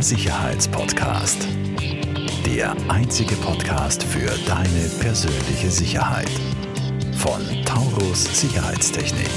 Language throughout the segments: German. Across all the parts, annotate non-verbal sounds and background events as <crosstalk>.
Sicherheitspodcast. Der einzige Podcast für deine persönliche Sicherheit. Von Taurus Sicherheitstechnik.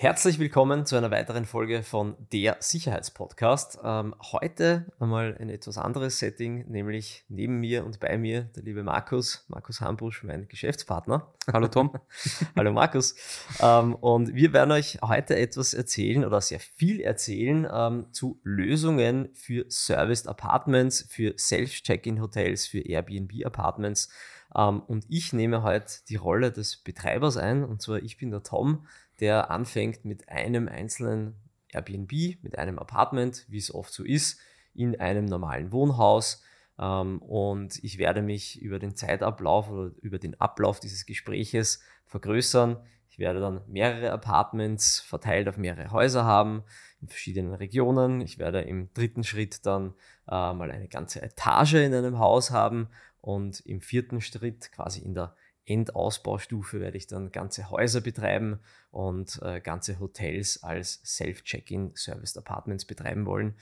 Herzlich willkommen zu einer weiteren Folge von der Sicherheitspodcast. Ähm, heute einmal ein etwas anderes Setting, nämlich neben mir und bei mir der liebe Markus, Markus Hambusch, mein Geschäftspartner. Hallo Tom. <laughs> Hallo Markus. Ähm, und wir werden euch heute etwas erzählen oder sehr viel erzählen ähm, zu Lösungen für Serviced Apartments, für Self-Check-In Hotels, für Airbnb Apartments. Ähm, und ich nehme heute die Rolle des Betreibers ein, und zwar ich bin der Tom der anfängt mit einem einzelnen Airbnb, mit einem Apartment, wie es oft so ist, in einem normalen Wohnhaus. Ähm, und ich werde mich über den Zeitablauf oder über den Ablauf dieses Gespräches vergrößern. Ich werde dann mehrere Apartments verteilt auf mehrere Häuser haben in verschiedenen Regionen. Ich werde im dritten Schritt dann äh, mal eine ganze Etage in einem Haus haben und im vierten Schritt quasi in der Endausbaustufe werde ich dann ganze Häuser betreiben und äh, ganze Hotels als Self-Check-In Serviced Apartments betreiben wollen.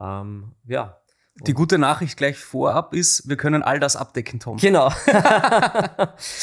Ähm, ja. Die gute Nachricht gleich vorab ist, wir können all das abdecken, Tom. Genau. <laughs> <laughs>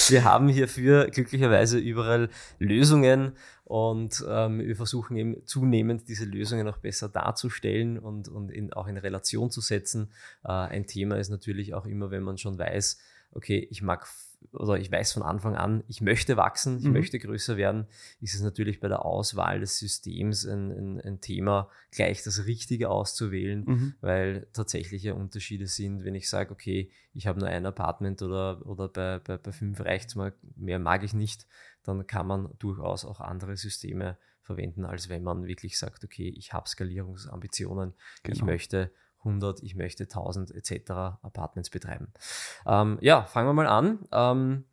wir haben hierfür glücklicherweise überall Lösungen und ähm, wir versuchen eben zunehmend diese Lösungen auch besser darzustellen und, und in, auch in Relation zu setzen. Äh, ein Thema ist natürlich auch immer, wenn man schon weiß, okay, ich mag oder ich weiß von Anfang an, ich möchte wachsen, ich mhm. möchte größer werden, ist es natürlich bei der Auswahl des Systems ein, ein, ein Thema, gleich das Richtige auszuwählen, mhm. weil tatsächliche Unterschiede sind, wenn ich sage, okay, ich habe nur ein Apartment oder, oder bei, bei, bei fünf reicht es mal, mehr mag ich nicht, dann kann man durchaus auch andere Systeme verwenden, als wenn man wirklich sagt, okay, ich habe Skalierungsambitionen, genau. ich möchte 100, ich möchte 1000 etc. Apartments betreiben. Ähm, ja, fangen wir mal an. Ähm,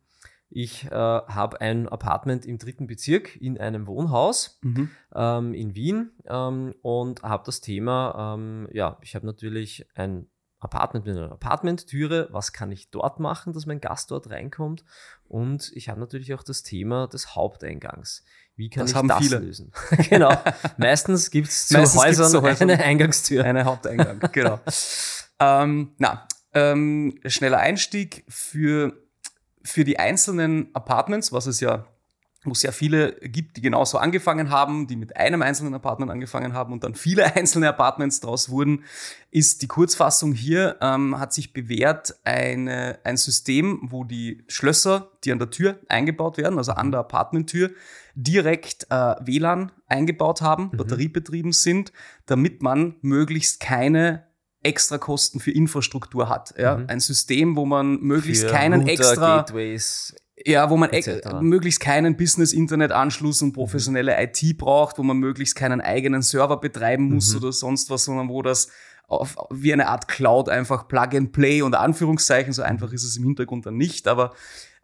ich äh, habe ein Apartment im dritten Bezirk in einem Wohnhaus mhm. ähm, in Wien ähm, und habe das Thema, ähm, ja, ich habe natürlich ein Apartment mit einer Apartmenttüre, was kann ich dort machen, dass mein Gast dort reinkommt und ich habe natürlich auch das Thema des Haupteingangs. Wie kann das ich das viele. lösen? <laughs> genau. Meistens gibt es zu Häusern zu Häusern eine Eingangstür. Eine Haupteingang, genau. <laughs> ähm, na, ähm, schneller Einstieg für, für die einzelnen Apartments, was es ja wo es sehr viele gibt, die genauso angefangen haben, die mit einem einzelnen Apartment angefangen haben und dann viele <laughs> einzelne Apartments daraus wurden, ist die Kurzfassung hier, ähm, hat sich bewährt eine, ein System, wo die Schlösser, die an der Tür eingebaut werden, also an der Apartmenttür, direkt äh, WLAN eingebaut haben, mhm. batteriebetrieben sind, damit man möglichst keine extra Kosten für Infrastruktur hat. Ja? Mhm. Ein System, wo man möglichst für keinen Router, extra Gateways ja, wo man möglichst keinen Business-Internet-Anschluss und professionelle mhm. IT braucht, wo man möglichst keinen eigenen Server betreiben muss mhm. oder sonst was, sondern wo das auf, wie eine Art Cloud einfach Plug and Play und Anführungszeichen, so einfach ist es im Hintergrund dann nicht, aber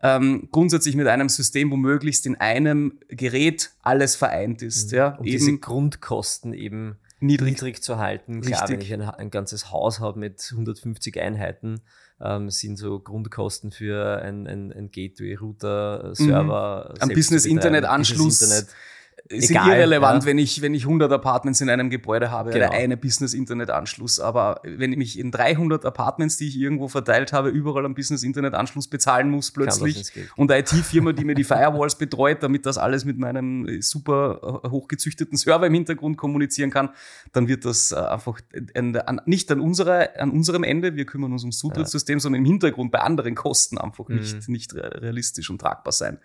ähm, grundsätzlich mit einem System, wo möglichst in einem Gerät alles vereint ist. Mhm. Ja, um eben diese Grundkosten eben niedrig, niedrig zu halten. Klar, Richtig. wenn ich ein, ein ganzes Haus habe mit 150 Einheiten, ähm, sind so Grundkosten für ein, ein, ein Gateway-Router, mhm. Server. Mhm. Ein Business-Internet-Anschluss. Business sind Egal, irrelevant, ja. wenn, ich, wenn ich 100 Apartments in einem Gebäude habe genau. oder eine Business-Internet-Anschluss. Aber wenn ich mich in 300 Apartments, die ich irgendwo verteilt habe, überall einen Business-Internet-Anschluss bezahlen muss plötzlich und eine IT-Firma, die mir die Firewalls betreut, damit das alles mit meinem super hochgezüchteten Server im Hintergrund kommunizieren kann, dann wird das äh, einfach nicht an, unserer, an unserem Ende, wir kümmern uns ums Zutrittssystem, ja. sondern im Hintergrund bei anderen Kosten einfach mhm. nicht, nicht realistisch und tragbar sein.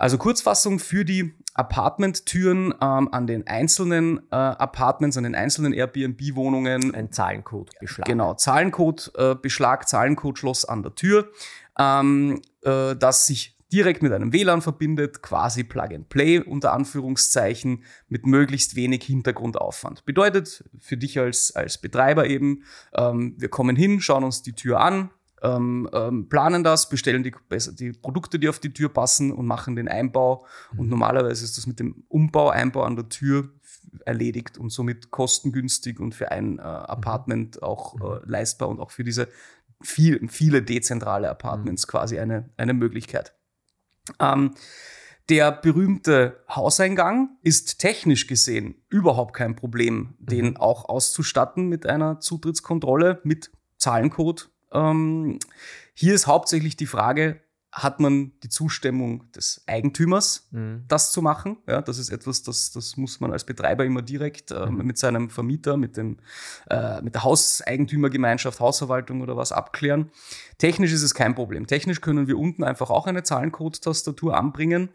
Also Kurzfassung für die Apartmenttüren ähm, an den einzelnen äh, Apartments, an den einzelnen Airbnb-Wohnungen. Ein Zahlencode-Beschlag. Genau, Zahlencode-Beschlag, äh, Zahlencode-Schloss an der Tür, ähm, äh, das sich direkt mit einem WLAN verbindet, quasi Plug and Play unter Anführungszeichen, mit möglichst wenig Hintergrundaufwand. Bedeutet für dich als, als Betreiber eben, ähm, wir kommen hin, schauen uns die Tür an, ähm, ähm, planen das, bestellen die, die, Produkte, die auf die Tür passen und machen den Einbau. Mhm. Und normalerweise ist das mit dem Umbau, Einbau an der Tür erledigt und somit kostengünstig und für ein äh, Apartment mhm. auch äh, mhm. leistbar und auch für diese viel, viele dezentrale Apartments mhm. quasi eine, eine Möglichkeit. Ähm, Der berühmte Hauseingang ist technisch gesehen überhaupt kein Problem, den mhm. auch auszustatten mit einer Zutrittskontrolle, mit Zahlencode. Ähm, hier ist hauptsächlich die Frage, hat man die Zustimmung des Eigentümers, mhm. das zu machen. Ja, das ist etwas, das, das muss man als Betreiber immer direkt äh, mhm. mit seinem Vermieter, mit, dem, äh, mit der Hauseigentümergemeinschaft, Hausverwaltung oder was abklären. Technisch ist es kein Problem. Technisch können wir unten einfach auch eine Zahlencode-Tastatur anbringen,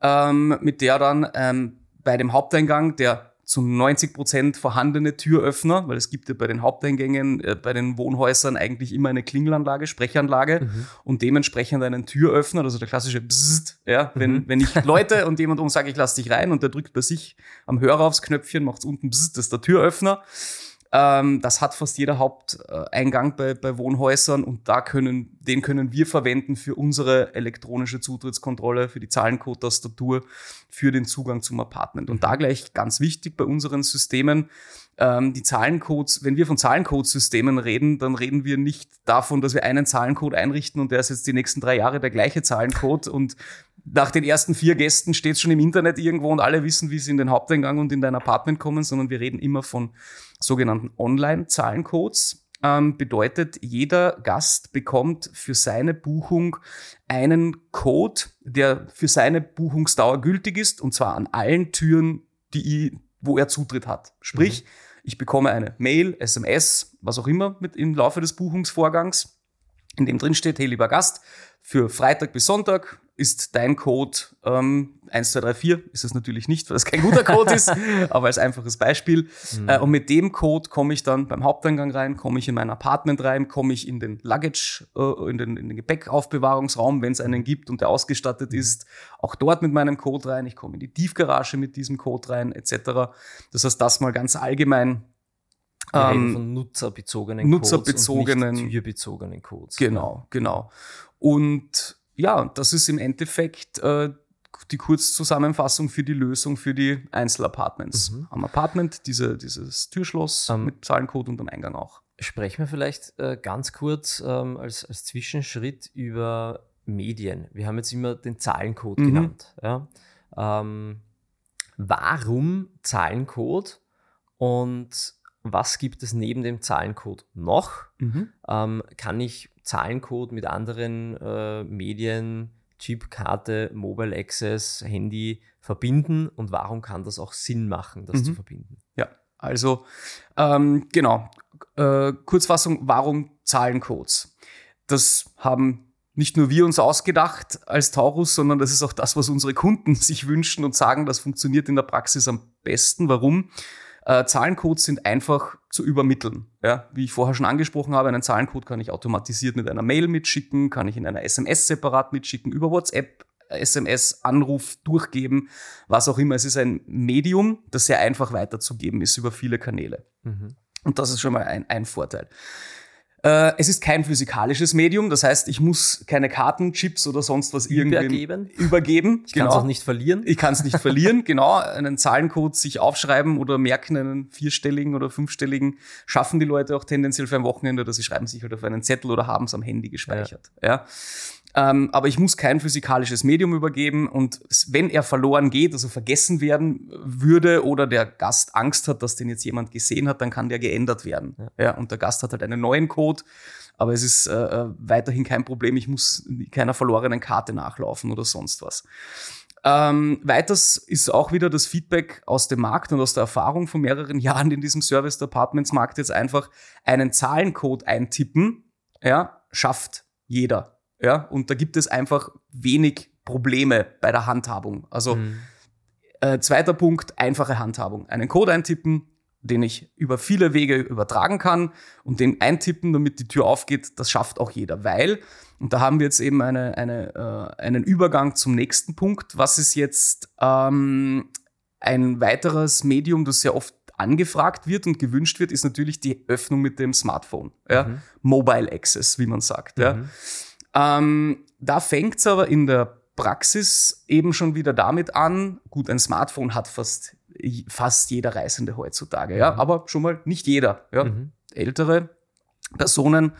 ähm, mit der dann ähm, bei dem Haupteingang, der zu 90 Prozent vorhandene Türöffner, weil es gibt ja bei den Haupteingängen, äh, bei den Wohnhäusern eigentlich immer eine Klingelanlage, Sprechanlage mhm. und dementsprechend einen Türöffner, also der klassische Bzzzt, ja, wenn, mhm. wenn ich <laughs> Leute und jemand um sage, ich lass dich rein und der drückt bei sich am Hörer aufs Knöpfchen, macht's unten Bzzzt, das ist der Türöffner. Ähm, das hat fast jeder Haupteingang bei, bei Wohnhäusern und da können, den können wir verwenden für unsere elektronische Zutrittskontrolle, für die Zahlencode-Tastatur, für den Zugang zum Apartment. Und da mhm. gleich ganz wichtig bei unseren Systemen, ähm, die Zahlencodes, wenn wir von Zahlencodesystemen reden, dann reden wir nicht davon, dass wir einen Zahlencode einrichten und der ist jetzt die nächsten drei Jahre der gleiche Zahlencode und nach den ersten vier Gästen steht es schon im Internet irgendwo und alle wissen, wie sie in den Haupteingang und in dein Apartment kommen, sondern wir reden immer von sogenannten Online-Zahlencodes. Ähm, bedeutet, jeder Gast bekommt für seine Buchung einen Code, der für seine Buchungsdauer gültig ist, und zwar an allen Türen, die, wo er Zutritt hat. Sprich, mhm. ich bekomme eine Mail, SMS, was auch immer mit im Laufe des Buchungsvorgangs, in dem drin steht, hey lieber Gast, für Freitag bis Sonntag ist dein Code ähm, 1234, ist es natürlich nicht, weil es kein guter Code ist, <laughs> aber als einfaches Beispiel. Mhm. Äh, und mit dem Code komme ich dann beim Haupteingang rein, komme ich in mein Apartment rein, komme ich in den Luggage, äh, in, den, in den Gepäckaufbewahrungsraum, wenn es einen gibt und der ausgestattet mhm. ist, auch dort mit meinem Code rein. Ich komme in die Tiefgarage mit diesem Code rein, etc. Das heißt, das mal ganz allgemein ähm, von nutzerbezogenen, nutzerbezogenen Codes und türbezogenen Codes. Genau, genau. Und ja, das ist im Endeffekt äh, die Kurzzusammenfassung für die Lösung für die Einzelapartments. Mhm. Am Apartment diese, dieses Türschloss ähm, mit Zahlencode und am Eingang auch. Sprechen wir vielleicht äh, ganz kurz ähm, als, als Zwischenschritt über Medien. Wir haben jetzt immer den Zahlencode mhm. genannt. Ja? Ähm, warum Zahlencode und was gibt es neben dem Zahlencode noch? Mhm. Ähm, kann ich Zahlencode mit anderen äh, Medien, Chipkarte, Mobile Access, Handy verbinden und warum kann das auch Sinn machen, das mhm. zu verbinden? Ja, also ähm, genau. Äh, Kurzfassung, warum Zahlencodes? Das haben nicht nur wir uns ausgedacht als Taurus, sondern das ist auch das, was unsere Kunden <laughs> sich wünschen und sagen, das funktioniert in der Praxis am besten. Warum? Äh, Zahlencodes sind einfach zu übermitteln. Ja, wie ich vorher schon angesprochen habe, einen Zahlencode kann ich automatisiert mit einer Mail mitschicken, kann ich in einer SMS separat mitschicken, über WhatsApp, SMS, Anruf durchgeben, was auch immer. Es ist ein Medium, das sehr einfach weiterzugeben ist über viele Kanäle. Mhm. Und das ist schon mal ein, ein Vorteil. Äh, es ist kein physikalisches Medium, das heißt, ich muss keine Karten, Chips oder sonst was irgendwie übergeben. übergeben. Ich genau. kann es auch nicht verlieren. Ich kann es nicht <laughs> verlieren, genau. Einen Zahlencode sich aufschreiben oder merken, einen vierstelligen oder fünfstelligen, schaffen die Leute auch tendenziell für ein Wochenende oder sie schreiben sich halt auf einen Zettel oder haben es am Handy gespeichert. Ja. ja. Ähm, aber ich muss kein physikalisches Medium übergeben und wenn er verloren geht, also vergessen werden würde oder der Gast Angst hat, dass den jetzt jemand gesehen hat, dann kann der geändert werden. Ja, ja und der Gast hat halt einen neuen Code, aber es ist äh, äh weiterhin kein Problem. Ich muss keiner verlorenen Karte nachlaufen oder sonst was. Ähm, weiters ist auch wieder das Feedback aus dem Markt und aus der Erfahrung von mehreren <laughs> Jahren in diesem Service Apartments Markt jetzt einfach einen Zahlencode eintippen, ja, schafft jeder. Ja, und da gibt es einfach wenig Probleme bei der Handhabung. Also mhm. äh, zweiter Punkt, einfache Handhabung. Einen Code eintippen, den ich über viele Wege übertragen kann und den eintippen, damit die Tür aufgeht, das schafft auch jeder. Weil, und da haben wir jetzt eben eine, eine, äh, einen Übergang zum nächsten Punkt, was ist jetzt ähm, ein weiteres Medium, das sehr oft angefragt wird und gewünscht wird, ist natürlich die Öffnung mit dem Smartphone. Ja? Mhm. Mobile Access, wie man sagt. Mhm. Ja? Ähm, da fängt es aber in der Praxis eben schon wieder damit an, gut, ein Smartphone hat fast, fast jeder Reisende heutzutage, ja, mhm. aber schon mal nicht jeder, ja. Mhm. Ältere Personen,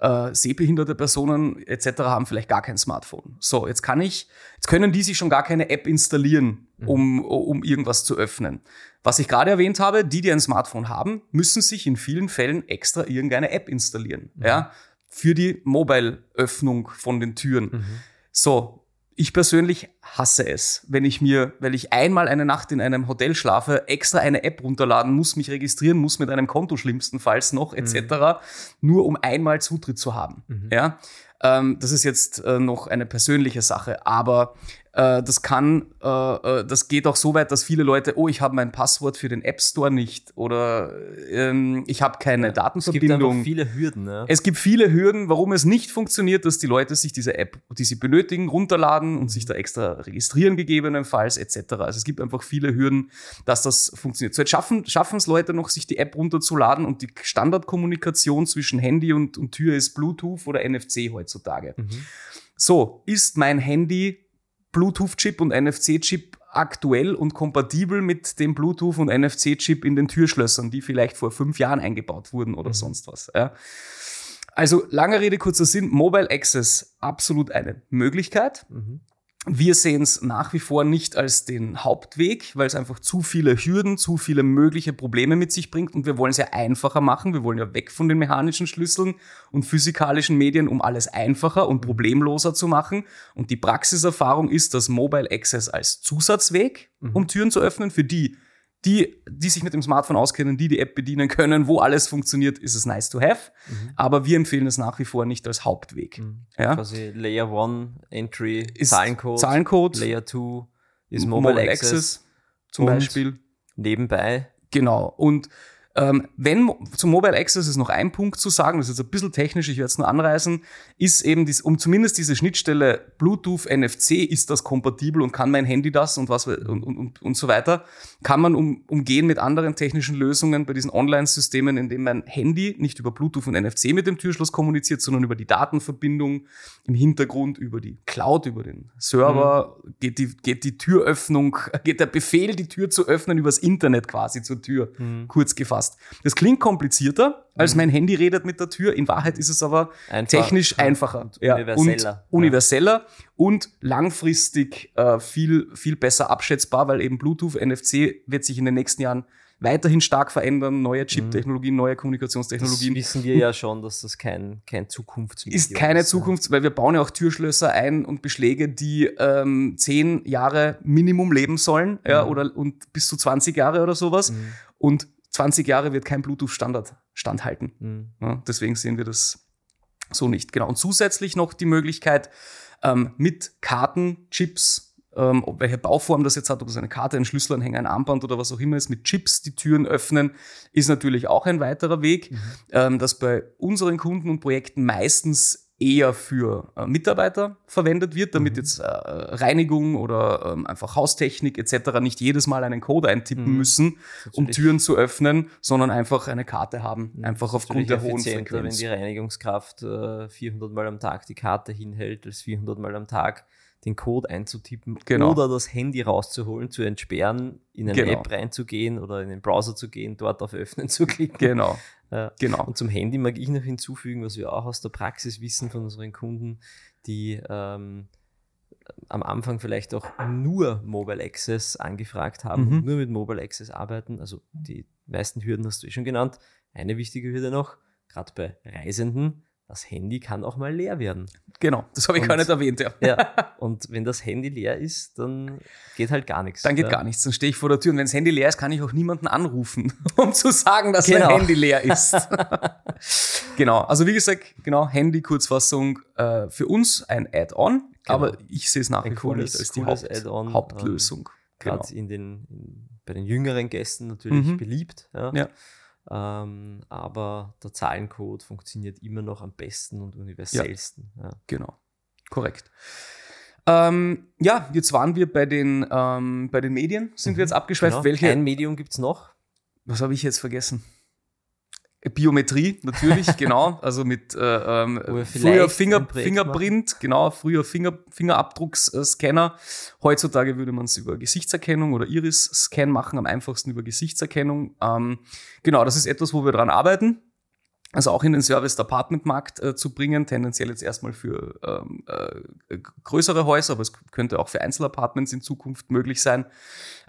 äh, sehbehinderte Personen etc. haben vielleicht gar kein Smartphone. So, jetzt kann ich, jetzt können die sich schon gar keine App installieren, mhm. um, um irgendwas zu öffnen. Was ich gerade erwähnt habe, die, die ein Smartphone haben, müssen sich in vielen Fällen extra irgendeine App installieren, mhm. ja, für die Mobile-Öffnung von den Türen. Mhm. So, ich persönlich hasse es, wenn ich mir, weil ich einmal eine Nacht in einem Hotel schlafe, extra eine App runterladen muss, mich registrieren muss mit einem Konto schlimmstenfalls noch etc., mhm. nur um einmal Zutritt zu haben. Mhm. Ja, ähm, das ist jetzt äh, noch eine persönliche Sache, aber äh, das kann, äh, äh, das geht auch so weit, dass viele Leute, oh, ich habe mein Passwort für den App Store nicht oder ähm, ich habe keine Datenverbindung. Es gibt viele Hürden. Ja. Es gibt viele Hürden, warum es nicht funktioniert, dass die Leute sich diese App, die sie benötigen, runterladen und sich da extra registrieren gegebenenfalls etc. Also es gibt einfach viele Hürden, dass das funktioniert. So jetzt schaffen schaffen es Leute noch, sich die App runterzuladen und die Standardkommunikation zwischen Handy und, und Tür ist Bluetooth oder NFC heutzutage. Mhm. So, ist mein Handy Bluetooth-Chip und NFC-Chip aktuell und kompatibel mit dem Bluetooth und NFC-Chip in den Türschlössern, die vielleicht vor fünf Jahren eingebaut wurden oder mhm. sonst was. Ja. Also lange Rede, kurzer Sinn, Mobile Access absolut eine Möglichkeit. Mhm. Wir sehen es nach wie vor nicht als den Hauptweg, weil es einfach zu viele Hürden, zu viele mögliche Probleme mit sich bringt und wir wollen es ja einfacher machen. Wir wollen ja weg von den mechanischen Schlüsseln und physikalischen Medien, um alles einfacher und problemloser zu machen. Und die Praxiserfahrung ist, dass Mobile Access als Zusatzweg, um mhm. Türen zu öffnen, für die, die, die sich mit dem Smartphone auskennen, die die App bedienen können, wo alles funktioniert, ist es nice to have. Mhm. Aber wir empfehlen es nach wie vor nicht als Hauptweg. Mhm. Ja? Quasi Layer 1 Entry, ist Zahlencode, Zahlencode. Layer 2 ist Mobile, Mobile Access, Access zum Beispiel. Nebenbei. Genau. Und ähm, wenn zum Mobile Access ist noch ein Punkt zu sagen, das ist jetzt ein bisschen technisch, ich werde es nur anreißen, ist eben dies, um zumindest diese Schnittstelle Bluetooth NFC ist das kompatibel und kann mein Handy das und was und, und, und, und so weiter, kann man um, umgehen mit anderen technischen Lösungen bei diesen Online-Systemen, indem mein Handy nicht über Bluetooth und NFC mit dem Türschloss kommuniziert, sondern über die Datenverbindung im Hintergrund, über die Cloud, über den Server, mhm. geht, die, geht die Türöffnung, <laughs> geht der Befehl, die Tür zu öffnen, übers Internet quasi zur Tür, mhm. kurz gefasst passt. Das klingt komplizierter, als mhm. mein Handy redet mit der Tür. In Wahrheit ist es aber Einfach, technisch einfacher und ja, universeller. Und universeller und langfristig äh, viel, viel besser abschätzbar, weil eben Bluetooth, NFC wird sich in den nächsten Jahren weiterhin stark verändern, neue Chip-Technologien, neue Kommunikationstechnologien. Das wissen wir ja schon, dass das kein, kein Zukunftsmedium ist. keine ist, Zukunft, weil wir bauen ja auch Türschlösser ein und Beschläge, die ähm, zehn Jahre Minimum leben sollen, mhm. ja, oder und bis zu 20 Jahre oder sowas. Mhm. Und 20 Jahre wird kein Bluetooth-Standard standhalten. Mhm. Ja, deswegen sehen wir das so nicht. Genau. Und zusätzlich noch die Möglichkeit, ähm, mit Karten, Chips, ähm, ob welche Bauform das jetzt hat, ob es eine Karte, ein Schlüsselanhänger, ein Armband oder was auch immer ist, mit Chips die Türen öffnen, ist natürlich auch ein weiterer Weg, mhm. ähm, das bei unseren Kunden und Projekten meistens eher für äh, Mitarbeiter verwendet wird, damit mhm. jetzt äh, Reinigung oder ähm, einfach Haustechnik etc. nicht jedes Mal einen Code eintippen mhm. müssen, um Türen zu öffnen, sondern einfach eine Karte haben, mhm. einfach aufgrund der hohen Frequenz. wenn die Reinigungskraft äh, 400 Mal am Tag die Karte hinhält, als 400 Mal am Tag den Code einzutippen genau. oder das Handy rauszuholen, zu entsperren, in eine genau. App reinzugehen oder in den Browser zu gehen, dort auf Öffnen zu klicken. Genau. Ja. genau. Und zum Handy mag ich noch hinzufügen, was wir auch aus der Praxis wissen von unseren Kunden, die ähm, am Anfang vielleicht auch nur Mobile Access angefragt haben mhm. und nur mit Mobile Access arbeiten. Also die meisten Hürden hast du eh schon genannt. Eine wichtige Hürde noch, gerade bei Reisenden, das Handy kann auch mal leer werden. Genau, das habe ich und, gar nicht erwähnt, ja. ja. <laughs> Und wenn das Handy leer ist, dann geht halt gar nichts. Dann geht ja. gar nichts, dann stehe ich vor der Tür und wenn das Handy leer ist, kann ich auch niemanden anrufen, <laughs> um zu sagen, dass genau. mein Handy leer ist. <laughs> genau, also wie gesagt, genau, Handy, Kurzfassung, äh, für uns ein Add-on, genau. aber ich sehe es nach wie vor nicht als die Haupt, Hauptlösung. Ähm, Gerade genau. in den, in, bei den jüngeren Gästen natürlich mhm. beliebt. Ja. ja. Ähm, aber der Zahlencode funktioniert immer noch am besten und universellsten. Ja, ja. Genau, korrekt. Ähm, ja, jetzt waren wir bei den, ähm, bei den Medien, sind mhm, wir jetzt abgeschweift. Genau. Welche? Ein Medium gibt es noch. Was habe ich jetzt vergessen? Biometrie, natürlich, <laughs> genau. Also mit äh, ähm, früher Finger, Fingerprint, genau, früher Finger, Fingerabdrucksscanner. Heutzutage würde man es über Gesichtserkennung oder Iris-Scan machen, am einfachsten über Gesichtserkennung. Ähm, genau, das ist etwas, wo wir dran arbeiten. Also auch in den Service-Apartment-Markt äh, zu bringen, tendenziell jetzt erstmal für ähm, äh, größere Häuser, aber es könnte auch für Einzelapartments in Zukunft möglich sein.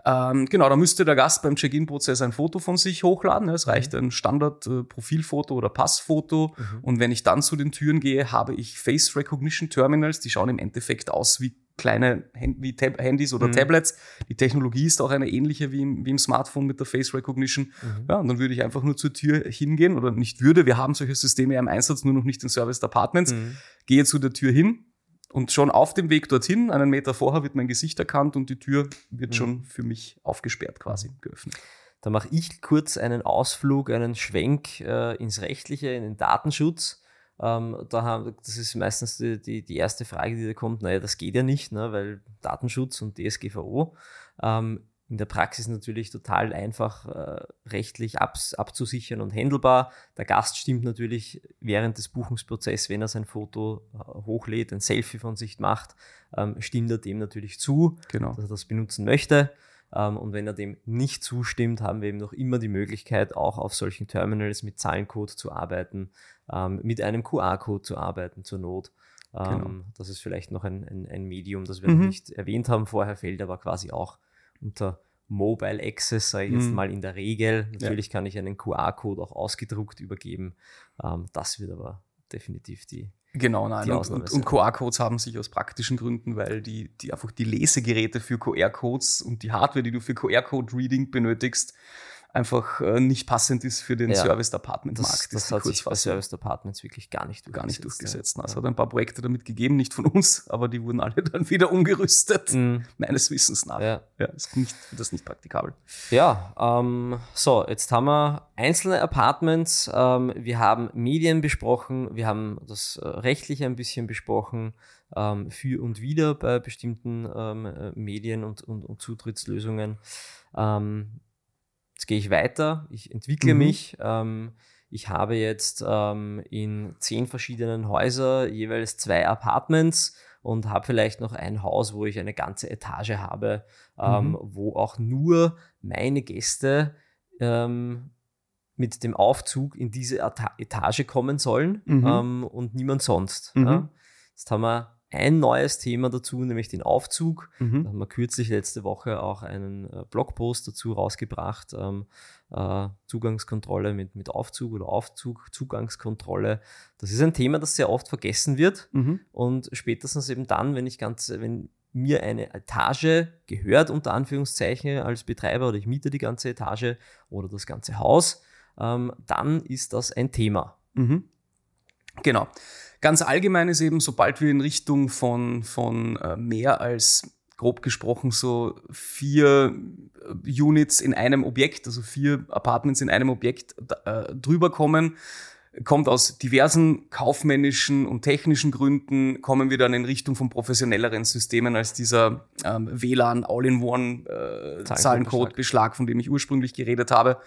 Ähm, genau, da müsste der Gast beim Check-in-Prozess ein Foto von sich hochladen. Es reicht mhm. ein Standard-Profilfoto äh, oder Passfoto. Mhm. Und wenn ich dann zu den Türen gehe, habe ich Face Recognition Terminals. Die schauen im Endeffekt aus wie kleine wie Tab Handys oder mhm. Tablets. Die Technologie ist auch eine ähnliche wie im, wie im Smartphone mit der Face Recognition. Mhm. Ja, und dann würde ich einfach nur zur Tür hingehen oder nicht würde. Wir haben solche Systeme ja im Einsatz, nur noch nicht in Service Apartments. Mhm. Gehe zu der Tür hin, und schon auf dem Weg dorthin, einen Meter vorher, wird mein Gesicht erkannt und die Tür wird mhm. schon für mich aufgesperrt, quasi geöffnet. Da mache ich kurz einen Ausflug, einen Schwenk äh, ins Rechtliche, in den Datenschutz. Ähm, da haben, das ist meistens die, die, die, erste Frage, die da kommt. Naja, das geht ja nicht, ne, weil Datenschutz und DSGVO. Ähm, in der Praxis natürlich total einfach äh, rechtlich ab, abzusichern und handelbar. Der Gast stimmt natürlich während des Buchungsprozesses, wenn er sein Foto äh, hochlädt, ein Selfie von sich macht, ähm, stimmt er dem natürlich zu, genau. dass er das benutzen möchte. Ähm, und wenn er dem nicht zustimmt, haben wir eben noch immer die Möglichkeit, auch auf solchen Terminals mit Zahlencode zu arbeiten, ähm, mit einem QR-Code zu arbeiten zur Not. Genau. Ähm, das ist vielleicht noch ein, ein, ein Medium, das wir mhm. noch nicht erwähnt haben vorher, fällt aber quasi auch unter Mobile Access, sage ich jetzt mhm. mal in der Regel. Natürlich ja. kann ich einen QR-Code auch ausgedruckt übergeben. Ähm, das wird aber definitiv die. Genau, nein. Die und, und, und QR-Codes haben sich aus praktischen Gründen, weil die, die einfach die Lesegeräte für QR-Codes und die Hardware, die du für QR-Code-Reading benötigst, einfach äh, nicht passend ist für den ja, Service Apartment Markt. Das, das hat sich bei Service Apartments wirklich gar nicht durchgesetzt. Gar nicht durchgesetzt. Ja. Es hat ein paar Projekte damit gegeben, nicht von uns, aber die wurden alle <laughs> dann wieder umgerüstet, mhm. meines Wissens nach. Ja, ja ist nicht, das ist nicht praktikabel. Ja, ähm, so, jetzt haben wir einzelne Apartments, ähm, wir haben Medien besprochen, wir haben das äh, Rechtliche ein bisschen besprochen, ähm, für und wieder bei bestimmten ähm, äh, Medien und, und, und Zutrittslösungen. Ähm, Jetzt gehe ich weiter, ich entwickle mhm. mich. Ähm, ich habe jetzt ähm, in zehn verschiedenen Häusern jeweils zwei Apartments und habe vielleicht noch ein Haus, wo ich eine ganze Etage habe, ähm, mhm. wo auch nur meine Gäste ähm, mit dem Aufzug in diese Etage kommen sollen mhm. ähm, und niemand sonst. Ja. Mhm. Jetzt haben wir ein neues Thema dazu, nämlich den Aufzug. Mhm. Da haben wir kürzlich letzte Woche auch einen äh, Blogpost dazu rausgebracht. Ähm, äh, Zugangskontrolle mit, mit Aufzug oder Aufzug, Zugangskontrolle. Das ist ein Thema, das sehr oft vergessen wird. Mhm. Und spätestens eben dann, wenn ich ganz, wenn mir eine Etage gehört, unter Anführungszeichen, als Betreiber oder ich miete die ganze Etage oder das ganze Haus, ähm, dann ist das ein Thema. Mhm. Genau. Ganz allgemein ist eben, sobald wir in Richtung von, von äh, mehr als grob gesprochen so vier äh, Units in einem Objekt, also vier Apartments in einem Objekt äh, drüber kommen, kommt aus diversen kaufmännischen und technischen Gründen, kommen wir dann in Richtung von professionelleren Systemen als dieser ähm, WLAN All-in-One äh, Zahlencode-Beschlag, von dem ich ursprünglich geredet habe.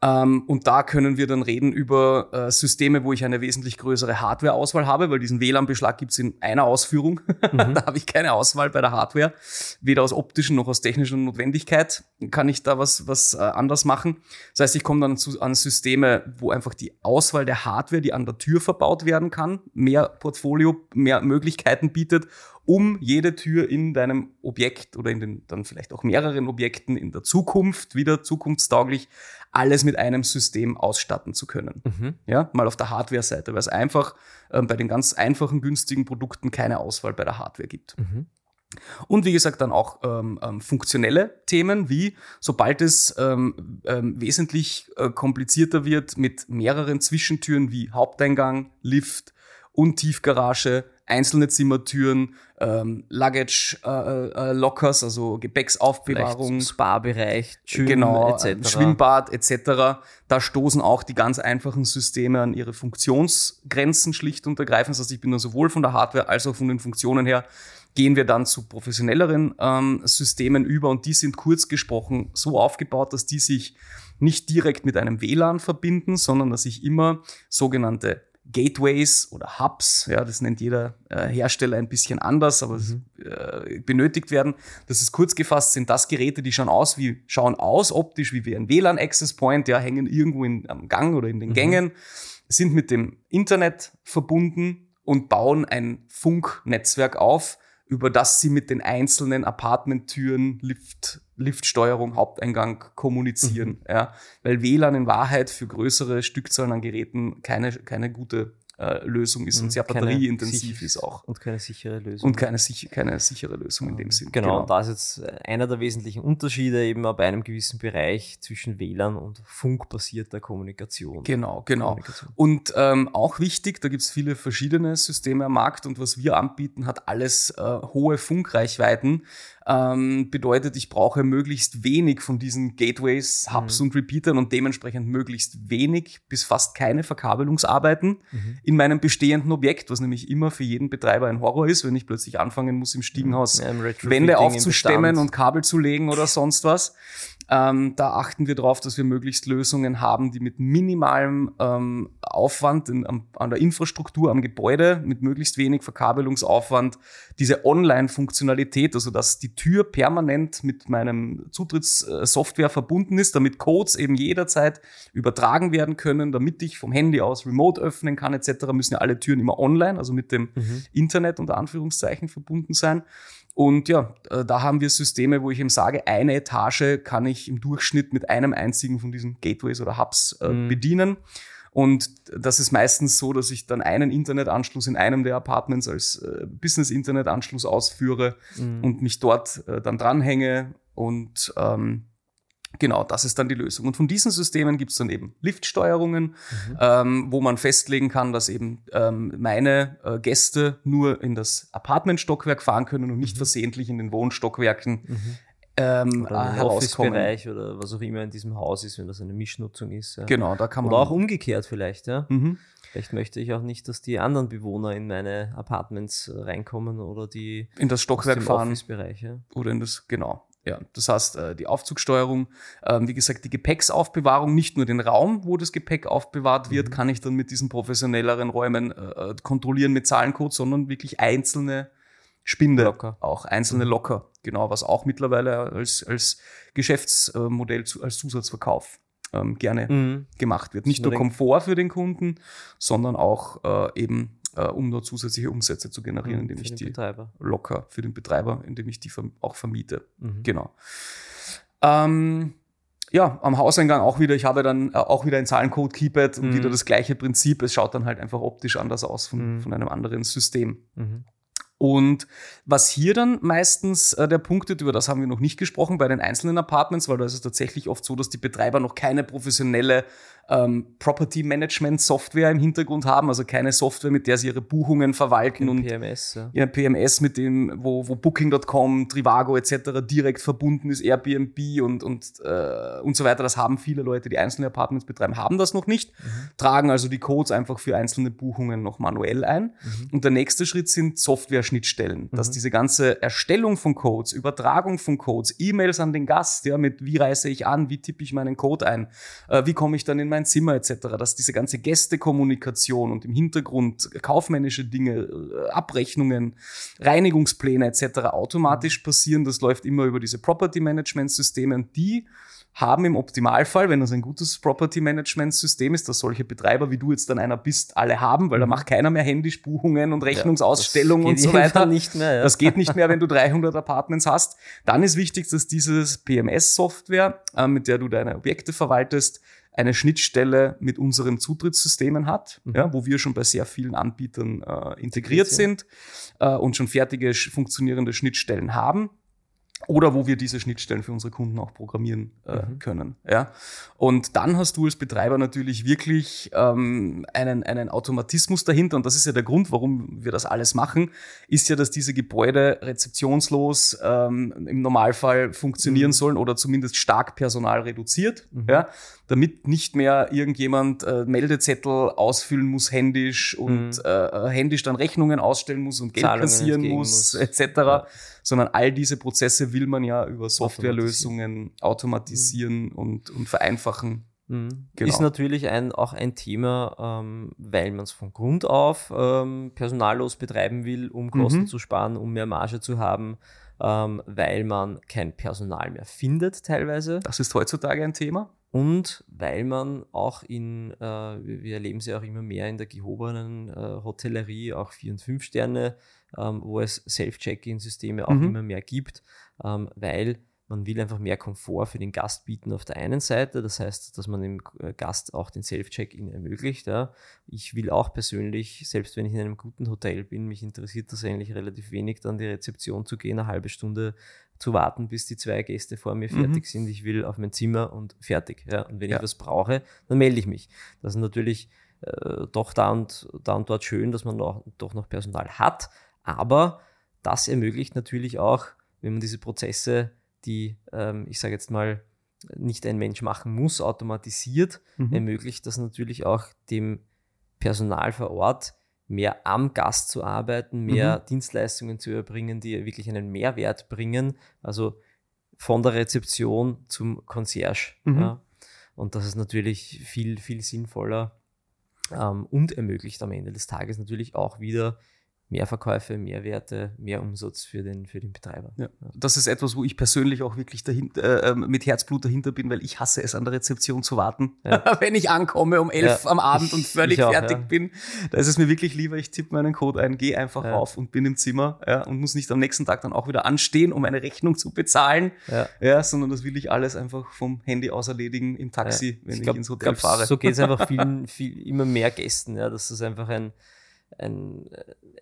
Ähm, und da können wir dann reden über äh, Systeme, wo ich eine wesentlich größere Hardware-Auswahl habe, weil diesen WLAN-Beschlag gibt's in einer Ausführung. Mhm. <laughs> da habe ich keine Auswahl bei der Hardware. Weder aus optischen noch aus technischer Notwendigkeit kann ich da was, was äh, anders machen. Das heißt, ich komme dann zu, an Systeme, wo einfach die Auswahl der Hardware, die an der Tür verbaut werden kann, mehr Portfolio, mehr Möglichkeiten bietet um jede Tür in deinem Objekt oder in den dann vielleicht auch mehreren Objekten in der Zukunft wieder zukunftstauglich alles mit einem System ausstatten zu können. Mhm. Ja, mal auf der Hardware-Seite, weil es einfach ähm, bei den ganz einfachen, günstigen Produkten keine Auswahl bei der Hardware gibt. Mhm. Und wie gesagt, dann auch ähm, ähm, funktionelle Themen, wie sobald es ähm, ähm, wesentlich äh, komplizierter wird mit mehreren Zwischentüren wie Haupteingang, Lift und Tiefgarage, einzelne Zimmertüren, ähm, Luggage äh, äh, Lockers, also Gepäcksaufbewahrung, Spa-Bereich, genau, etc. Schwimmbad etc. Da stoßen auch die ganz einfachen Systeme an ihre Funktionsgrenzen schlicht und ergreifend. Das heißt, ich bin dann sowohl von der Hardware als auch von den Funktionen her gehen wir dann zu professionelleren ähm, Systemen über und die sind kurz gesprochen so aufgebaut, dass die sich nicht direkt mit einem WLAN verbinden, sondern dass ich immer sogenannte Gateways oder Hubs, ja, das nennt jeder äh, Hersteller ein bisschen anders, aber mhm. äh, benötigt werden. Das ist kurz gefasst, sind das Geräte, die schauen aus wie, schauen aus optisch wie ein WLAN Access Point, ja, hängen irgendwo in, am Gang oder in den mhm. Gängen sind mit dem Internet verbunden und bauen ein Funknetzwerk auf, über das sie mit den einzelnen Apartmenttüren, Lift, Liftsteuerung, Haupteingang kommunizieren. Mhm. Ja, weil WLAN in Wahrheit für größere Stückzahlen an Geräten keine, keine gute äh, Lösung ist und sehr batterieintensiv ist auch. Und keine sichere Lösung. Und keine, sich keine sichere Lösung in dem Sinn. Genau, genau. und da ist jetzt einer der wesentlichen Unterschiede eben bei einem gewissen Bereich zwischen WLAN und funkbasierter Kommunikation. Genau, genau. Kommunikation. Und ähm, auch wichtig, da gibt es viele verschiedene Systeme am Markt und was wir anbieten, hat alles äh, hohe Funkreichweiten ähm, bedeutet, ich brauche möglichst wenig von diesen Gateways, Hubs mhm. und Repeatern und dementsprechend möglichst wenig bis fast keine Verkabelungsarbeiten mhm. in meinem bestehenden Objekt, was nämlich immer für jeden Betreiber ein Horror ist, wenn ich plötzlich anfangen muss, im Stiegenhaus ja, Wände aufzustemmen und Kabel zu legen oder sonst was. Ähm, da achten wir darauf, dass wir möglichst Lösungen haben, die mit minimalem ähm, Aufwand in, am, an der Infrastruktur, am Gebäude, mit möglichst wenig Verkabelungsaufwand, diese Online-Funktionalität, also dass die Tür permanent mit meinem Zutrittssoftware verbunden ist, damit Codes eben jederzeit übertragen werden können, damit ich vom Handy aus remote öffnen kann etc., müssen ja alle Türen immer online, also mit dem mhm. Internet unter Anführungszeichen verbunden sein. Und ja, äh, da haben wir Systeme, wo ich eben sage, eine Etage kann ich im Durchschnitt mit einem einzigen von diesen Gateways oder Hubs äh, mhm. bedienen. Und das ist meistens so, dass ich dann einen Internetanschluss in einem der Apartments als äh, Business-Internetanschluss ausführe mhm. und mich dort äh, dann dranhänge und ähm, Genau, das ist dann die Lösung. Und von diesen Systemen gibt es dann eben Liftsteuerungen, mhm. ähm, wo man festlegen kann, dass eben ähm, meine äh, Gäste nur in das Apartmentstockwerk fahren können und nicht mhm. versehentlich in den Wohnstockwerken mhm. Ähm, oder äh, Office-Bereich oder was auch immer in diesem Haus ist, wenn das eine Mischnutzung ist. Ja. Genau, da kann man. Oder auch umgekehrt vielleicht, ja. Mhm. Vielleicht möchte ich auch nicht, dass die anderen Bewohner in meine Apartments äh, reinkommen oder die in das Stockwerk fahren. Ja. Oder in das, genau. Ja, das heißt, äh, die Aufzugsteuerung, ähm, wie gesagt, die Gepäcksaufbewahrung, nicht nur den Raum, wo das Gepäck aufbewahrt wird, mhm. kann ich dann mit diesen professionelleren Räumen kontrollieren mit Zahlencode, sondern wirklich einzelne Spinde, Locker. auch einzelne mhm. Locker, genau, was auch mittlerweile als, als Geschäftsmodell, als Zusatzverkauf ähm, gerne mhm. gemacht wird. Nicht nur Komfort für den Kunden, sondern auch äh, eben äh, um nur zusätzliche Umsätze zu generieren, mhm, indem ich die Betreiber. locker für den Betreiber, indem ich die auch vermiete. Mhm. Genau. Ähm, ja, am Hauseingang auch wieder, ich habe dann äh, auch wieder ein Zahlencode Keypad und mhm. wieder das gleiche Prinzip. Es schaut dann halt einfach optisch anders aus von, mhm. von einem anderen System. Und was hier dann meistens äh, der Punkt ist, über das haben wir noch nicht gesprochen, bei den einzelnen Apartments, weil da ist es tatsächlich oft so, dass die Betreiber noch keine professionelle ähm, Property Management Software im Hintergrund haben, also keine Software, mit der sie ihre Buchungen verwalten und PMS, ja. ja PMS, mit dem, wo, wo Booking.com, Trivago etc. direkt verbunden ist, Airbnb und, und, äh, und so weiter. Das haben viele Leute, die einzelne Apartments betreiben, haben das noch nicht, mhm. tragen also die Codes einfach für einzelne Buchungen noch manuell ein. Mhm. Und der nächste Schritt sind Software-Schnittstellen, mhm. dass diese ganze Erstellung von Codes, Übertragung von Codes, E-Mails an den Gast, ja, mit wie reise ich an, wie tippe ich meinen Code ein, äh, wie komme ich dann in mein mein Zimmer etc., dass diese ganze Gästekommunikation und im Hintergrund kaufmännische Dinge, äh, Abrechnungen, Reinigungspläne etc. automatisch passieren. Das läuft immer über diese Property Management Systeme und die haben im Optimalfall, wenn das ein gutes Property Management System ist, dass solche Betreiber, wie du jetzt dann einer bist, alle haben, weil da mhm. macht keiner mehr händisch Buchungen und Rechnungsausstellungen ja, und so weiter. Nicht mehr, ja. Das geht nicht mehr, wenn du <laughs> 300 Apartments hast. Dann ist wichtig, dass dieses PMS-Software, äh, mit der du deine Objekte verwaltest, eine Schnittstelle mit unseren Zutrittssystemen hat, mhm. ja, wo wir schon bei sehr vielen Anbietern äh, integriert sind äh, und schon fertige funktionierende Schnittstellen haben oder wo wir diese Schnittstellen für unsere Kunden auch programmieren äh, mhm. können. Ja? Und dann hast du als Betreiber natürlich wirklich ähm, einen, einen Automatismus dahinter und das ist ja der Grund, warum wir das alles machen, ist ja, dass diese Gebäude rezeptionslos ähm, im Normalfall funktionieren mhm. sollen oder zumindest stark Personal reduziert. Mhm. Ja? Damit nicht mehr irgendjemand äh, Meldezettel ausfüllen muss händisch und mhm. äh, händisch dann Rechnungen ausstellen muss und Geld Zahlungen kassieren muss, muss. etc. Ja. Sondern all diese Prozesse will man ja über Softwarelösungen automatisieren mhm. und, und vereinfachen. Mhm. Genau. Ist natürlich ein, auch ein Thema, ähm, weil man es von Grund auf ähm, personallos betreiben will, um Kosten mhm. zu sparen, um mehr Marge zu haben, ähm, weil man kein Personal mehr findet teilweise. Das ist heutzutage ein Thema. Und weil man auch in, äh, wir erleben ja auch immer mehr in der gehobenen äh, Hotellerie, auch vier und fünf Sterne, ähm, wo es Self-Check-In-Systeme auch mhm. immer mehr gibt, ähm, weil man will einfach mehr Komfort für den Gast bieten auf der einen Seite, das heißt, dass man dem äh, Gast auch den Self-Check-In ermöglicht. Ja. Ich will auch persönlich, selbst wenn ich in einem guten Hotel bin, mich interessiert das eigentlich relativ wenig, dann die Rezeption zu gehen, eine halbe Stunde zu warten, bis die zwei Gäste vor mir fertig mhm. sind. Ich will auf mein Zimmer und fertig. Ja. Und wenn ja. ich was brauche, dann melde ich mich. Das ist natürlich äh, doch da und, da und dort schön, dass man noch, doch noch Personal hat. Aber das ermöglicht natürlich auch, wenn man diese Prozesse, die, ähm, ich sage jetzt mal, nicht ein Mensch machen muss, automatisiert, mhm. ermöglicht das natürlich auch dem Personal vor Ort mehr am Gast zu arbeiten, mehr mhm. Dienstleistungen zu erbringen, die wirklich einen Mehrwert bringen. Also von der Rezeption zum Concierge. Mhm. Ja. Und das ist natürlich viel, viel sinnvoller ähm, und ermöglicht am Ende des Tages natürlich auch wieder mehr Verkäufe, mehr Werte, mehr Umsatz für den, für den Betreiber. Ja. Das ist etwas, wo ich persönlich auch wirklich dahinter, äh, ähm, mit Herzblut dahinter bin, weil ich hasse es, an der Rezeption zu warten. Ja. <laughs> Wenn ich ankomme um elf ja. am Abend ich, und völlig auch, fertig bin, da ist es mir wirklich lieber, ich tippe meinen Code ein, gehe einfach rauf und bin im Zimmer und muss nicht am nächsten Tag dann auch wieder anstehen, um eine Rechnung zu bezahlen, ja. sondern das will ich alles einfach vom Handy aus erledigen im Taxi, wenn ich, glaub, ich ins Hotel glaub, fahre. So geht es einfach <laughs> vielen, viel, immer mehr Gästen, ja, dass es einfach ein ein,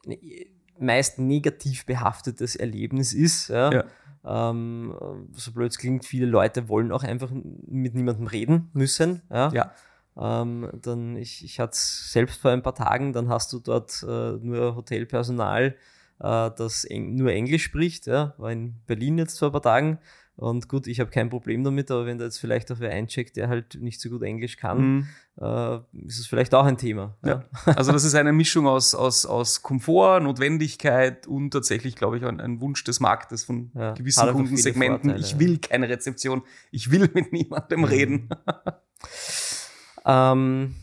ein äh, meist negativ behaftetes Erlebnis ist. Ja. ja. Ähm, so blöd es klingt, viele Leute wollen auch einfach mit niemandem reden müssen. Ja. ja. Ähm, dann, ich, ich hatte es selbst vor ein paar Tagen, dann hast du dort äh, nur Hotelpersonal, äh, das eng, nur Englisch spricht. Ja. War in Berlin jetzt vor ein paar Tagen und gut, ich habe kein Problem damit, aber wenn da jetzt vielleicht auch wer eincheckt, der halt nicht so gut Englisch kann, mhm. äh, ist es vielleicht auch ein Thema. Ja. ja. Also das ist eine Mischung aus, aus, aus Komfort, Notwendigkeit und tatsächlich, glaube ich, ein, ein Wunsch des Marktes von ja, gewissen Kundensegmenten. Ich will keine Rezeption, ich will mit niemandem mhm. reden. ähm,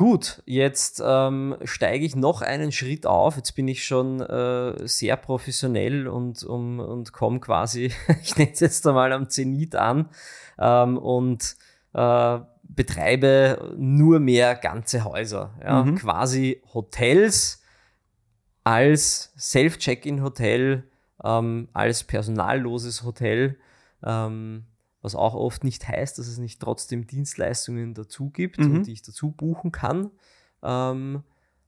Gut, jetzt ähm, steige ich noch einen Schritt auf. Jetzt bin ich schon äh, sehr professionell und, um, und komme quasi, <laughs> ich nenne es jetzt einmal am Zenit an ähm, und äh, betreibe nur mehr ganze Häuser. Ja? Mhm. Quasi Hotels als Self-Check-In-Hotel, ähm, als personalloses Hotel. Ähm, was auch oft nicht heißt, dass es nicht trotzdem Dienstleistungen dazu gibt, mhm. die ich dazu buchen kann. Ähm,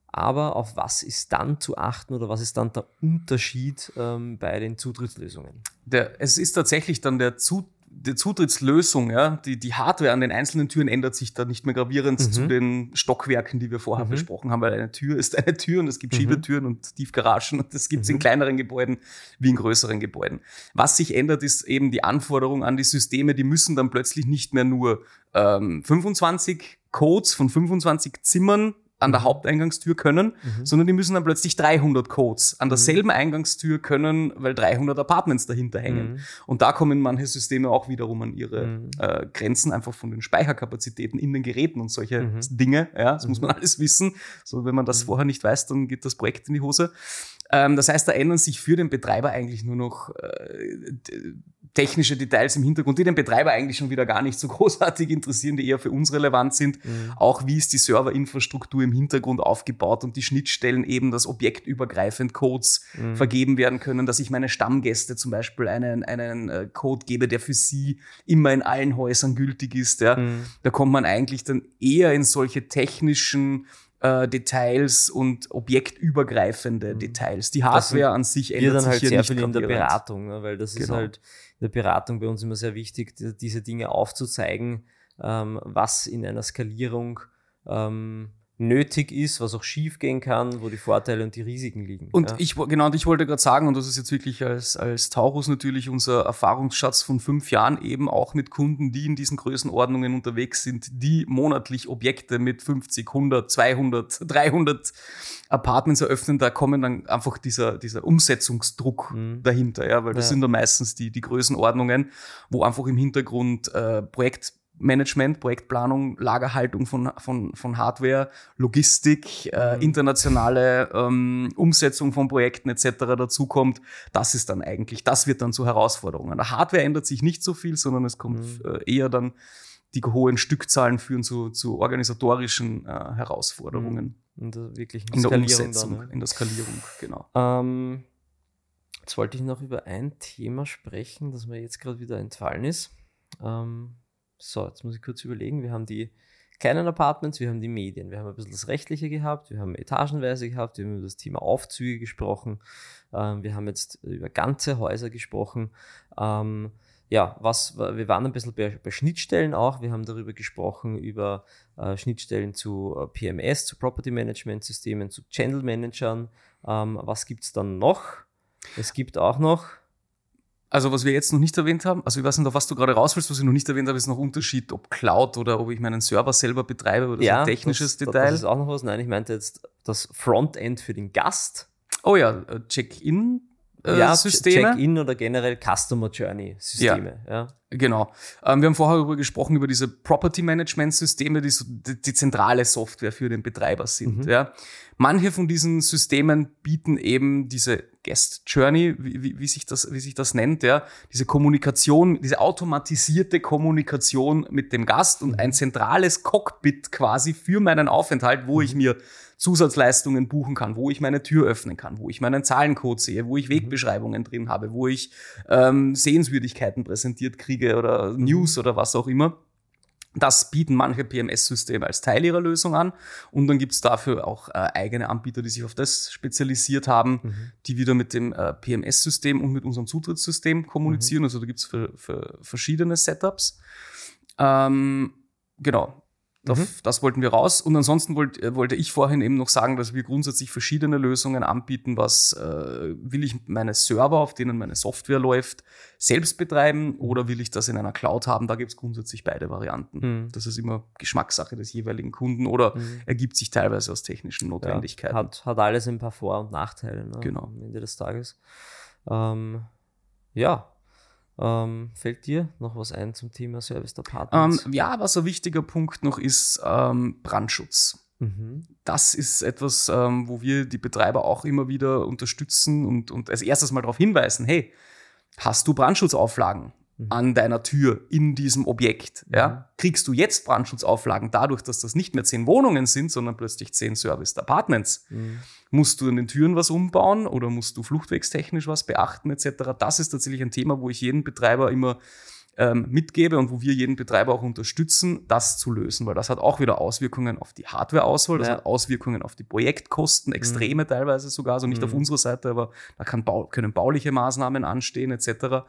aber auf was ist dann zu achten oder was ist dann der Unterschied ähm, bei den Zutrittslösungen? Der, es ist tatsächlich dann der Zutritt die Zutrittslösung, ja, die, die Hardware an den einzelnen Türen ändert sich da nicht mehr gravierend mhm. zu den Stockwerken, die wir vorher mhm. besprochen haben, weil eine Tür ist eine Tür und es gibt mhm. Schiebetüren und Tiefgaragen und das gibt es in mhm. kleineren Gebäuden wie in größeren Gebäuden. Was sich ändert, ist eben die Anforderung an die Systeme, die müssen dann plötzlich nicht mehr nur ähm, 25 Codes von 25 Zimmern an der mhm. Haupteingangstür können, mhm. sondern die müssen dann plötzlich 300 Codes an derselben mhm. Eingangstür können, weil 300 Apartments dahinter hängen. Mhm. Und da kommen manche Systeme auch wiederum an ihre mhm. äh, Grenzen, einfach von den Speicherkapazitäten in den Geräten und solche mhm. Dinge. Ja, das muss man <laughs> alles wissen. So, wenn man das vorher nicht weiß, dann geht das Projekt in die Hose. Ähm, das heißt, da ändern sich für den Betreiber eigentlich nur noch äh, technische Details im Hintergrund, die den Betreiber eigentlich schon wieder gar nicht so <laughs> großartig interessieren, die eher für uns relevant sind. Mhm. Auch wie ist die Serverinfrastruktur im Hintergrund aufgebaut und die Schnittstellen eben, dass objektübergreifend Codes mhm. vergeben werden können, dass ich meine Stammgäste zum Beispiel einen, einen äh, Code gebe, der für sie immer in allen Häusern gültig ist. Ja. Mhm. Da kommt man eigentlich dann eher in solche technischen äh, Details und objektübergreifende mhm. Details. Die Hardware an sich ändert dann sich halt hier sehr nicht viel in der Beratung, ne? weil das genau. ist halt in der Beratung bei uns immer sehr wichtig, diese Dinge aufzuzeigen, ähm, was in einer Skalierung ähm, nötig ist, was auch schief gehen kann, wo die Vorteile und die Risiken liegen. Und ja. ich genau, und ich wollte gerade sagen, und das ist jetzt wirklich als, als Taurus natürlich unser Erfahrungsschatz von fünf Jahren eben auch mit Kunden, die in diesen Größenordnungen unterwegs sind, die monatlich Objekte mit 50, 100, 200, 300 Apartments eröffnen, da kommen dann einfach dieser, dieser Umsetzungsdruck mhm. dahinter, ja, weil das ja. sind dann meistens die, die Größenordnungen, wo einfach im Hintergrund äh, Projekt Management, Projektplanung, Lagerhaltung von, von, von Hardware, Logistik, äh, mhm. internationale ähm, Umsetzung von Projekten etc. dazukommt, das ist dann eigentlich, das wird dann zu Herausforderungen. Der Hardware ändert sich nicht so viel, sondern es kommt mhm. äh, eher dann die hohen Stückzahlen führen zu, zu organisatorischen äh, Herausforderungen. Mhm. In der wirklichen in der Umsetzung, dann, ne? in der Skalierung, genau. Ähm, jetzt wollte ich noch über ein Thema sprechen, das mir jetzt gerade wieder entfallen ist. Ähm, so, jetzt muss ich kurz überlegen. Wir haben die kleinen Apartments, wir haben die Medien, wir haben ein bisschen das Rechtliche gehabt, wir haben etagenweise gehabt, wir haben über das Thema Aufzüge gesprochen, ähm, wir haben jetzt über ganze Häuser gesprochen. Ähm, ja, was, wir waren ein bisschen bei, bei, Schnittstellen auch. Wir haben darüber gesprochen, über äh, Schnittstellen zu äh, PMS, zu Property Management Systemen, zu Channel Managern. Ähm, was gibt es dann noch? Es gibt auch noch. Also, was wir jetzt noch nicht erwähnt haben, also ich weiß nicht, auf was du gerade raus willst, was ich noch nicht erwähnt habe, ist noch Unterschied, ob Cloud oder ob ich meinen Server selber betreibe oder ja, so ein technisches das, Detail. Das ist auch noch was. Nein, ich meinte jetzt das Frontend für den Gast. Oh ja, äh, Check-in äh, ja, Systeme. Check-in oder generell Customer Journey Systeme. Ja, ja. Genau. Ähm, wir haben vorher darüber gesprochen, über diese Property Management Systeme, die, so, die, die zentrale Software für den Betreiber sind. Mhm. Ja. Manche von diesen Systemen bieten eben diese Guest Journey, wie, wie, wie, sich das, wie sich das nennt, ja, diese Kommunikation, diese automatisierte Kommunikation mit dem Gast und ein zentrales Cockpit quasi für meinen Aufenthalt, wo ich mhm. mir Zusatzleistungen buchen kann, wo ich meine Tür öffnen kann, wo ich meinen Zahlencode sehe, wo ich mhm. Wegbeschreibungen drin habe, wo ich ähm, Sehenswürdigkeiten präsentiert kriege oder mhm. News oder was auch immer. Das bieten manche PMS-Systeme als Teil ihrer Lösung an. Und dann gibt es dafür auch äh, eigene Anbieter, die sich auf das spezialisiert haben, mhm. die wieder mit dem äh, PMS-System und mit unserem Zutrittssystem kommunizieren. Mhm. Also da gibt es für, für verschiedene Setups. Ähm, genau. Das, mhm. das, wollten wir raus. Und ansonsten wollt, äh, wollte ich vorhin eben noch sagen, dass wir grundsätzlich verschiedene Lösungen anbieten. Was äh, will ich meine Server, auf denen meine Software läuft, selbst betreiben oder will ich das in einer Cloud haben? Da gibt es grundsätzlich beide Varianten. Mhm. Das ist immer Geschmackssache des jeweiligen Kunden oder mhm. ergibt sich teilweise aus technischen Notwendigkeiten. Ja, hat, hat alles ein paar Vor- und Nachteile ne, genau. am Ende des Tages. Ähm, ja, ähm, fällt dir noch was ein zum Thema Service Apartments? Ähm, ja, was ein wichtiger Punkt noch ist, ähm, Brandschutz. Mhm. Das ist etwas, ähm, wo wir die Betreiber auch immer wieder unterstützen und, und als erstes mal darauf hinweisen, hey, hast du Brandschutzauflagen? Mhm. an deiner Tür in diesem Objekt. Ja? Mhm. Kriegst du jetzt Brandschutzauflagen dadurch, dass das nicht mehr zehn Wohnungen sind, sondern plötzlich zehn Serviced Apartments? Mhm. Musst du an den Türen was umbauen oder musst du fluchtwegstechnisch was beachten etc.? Das ist tatsächlich ein Thema, wo ich jeden Betreiber immer ähm, mitgebe und wo wir jeden Betreiber auch unterstützen, das zu lösen, weil das hat auch wieder Auswirkungen auf die Hardwareauswahl, das ja. hat Auswirkungen auf die Projektkosten, extreme mhm. teilweise sogar, also nicht mhm. auf unserer Seite, aber da kann können bauliche Maßnahmen anstehen etc.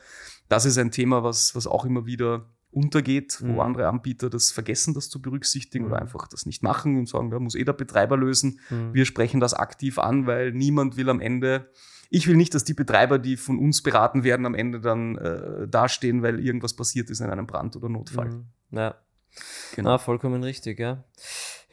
Das ist ein Thema, was, was auch immer wieder untergeht, wo mhm. andere Anbieter das vergessen, das zu berücksichtigen oder mhm. einfach das nicht machen und sagen, da muss eh der Betreiber lösen. Mhm. Wir sprechen das aktiv an, weil niemand will am Ende ich will nicht, dass die Betreiber, die von uns beraten werden, am Ende dann äh, dastehen, weil irgendwas passiert ist in einem Brand oder Notfall. Mhm. Ja. Genau. Ah, vollkommen richtig, ja.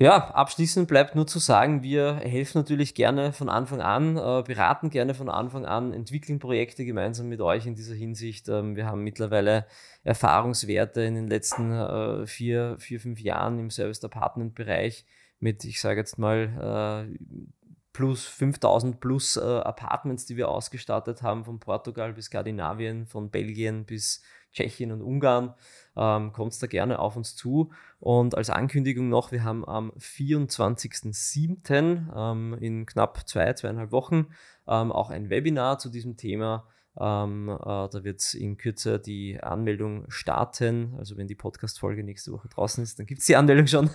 Ja, abschließend bleibt nur zu sagen, wir helfen natürlich gerne von Anfang an, äh, beraten gerne von Anfang an, entwickeln Projekte gemeinsam mit euch in dieser Hinsicht. Ähm, wir haben mittlerweile Erfahrungswerte in den letzten äh, vier, vier, fünf Jahren im Service Apartment Bereich mit, ich sage jetzt mal, äh, plus 5000 plus Apartments, die wir ausgestattet haben, von Portugal bis Skandinavien, von Belgien bis Tschechien und Ungarn. Ähm, Kommt da gerne auf uns zu. Und als Ankündigung noch, wir haben am 24.07. Ähm, in knapp zwei, zweieinhalb Wochen ähm, auch ein Webinar zu diesem Thema ähm, äh, da wird es in Kürze die Anmeldung starten. Also wenn die Podcast-Folge nächste Woche draußen ist, dann gibt es die Anmeldung schon.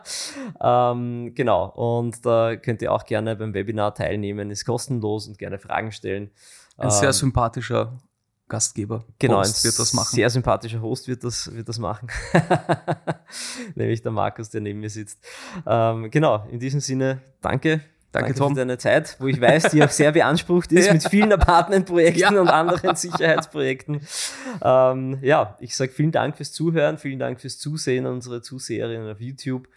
<laughs> ähm, genau. Und da könnt ihr auch gerne beim Webinar teilnehmen. Ist kostenlos und gerne Fragen stellen. Ein ähm, sehr sympathischer Gastgeber. Genau, Host wird das machen. Sehr sympathischer Host wird das, wird das machen. <laughs> Nämlich der Markus, der neben mir sitzt. Ähm, genau, in diesem Sinne, danke Danke, Danke Tom. für deine Zeit, wo ich weiß, die auch sehr beansprucht ist <laughs> ja. mit vielen Apartmentprojekten <laughs> ja. und anderen Sicherheitsprojekten. Ähm, ja, ich sage vielen Dank fürs Zuhören, vielen Dank fürs Zusehen unsere Zuseherinnen auf YouTube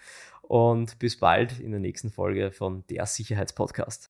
und bis bald in der nächsten Folge von der Sicherheitspodcast.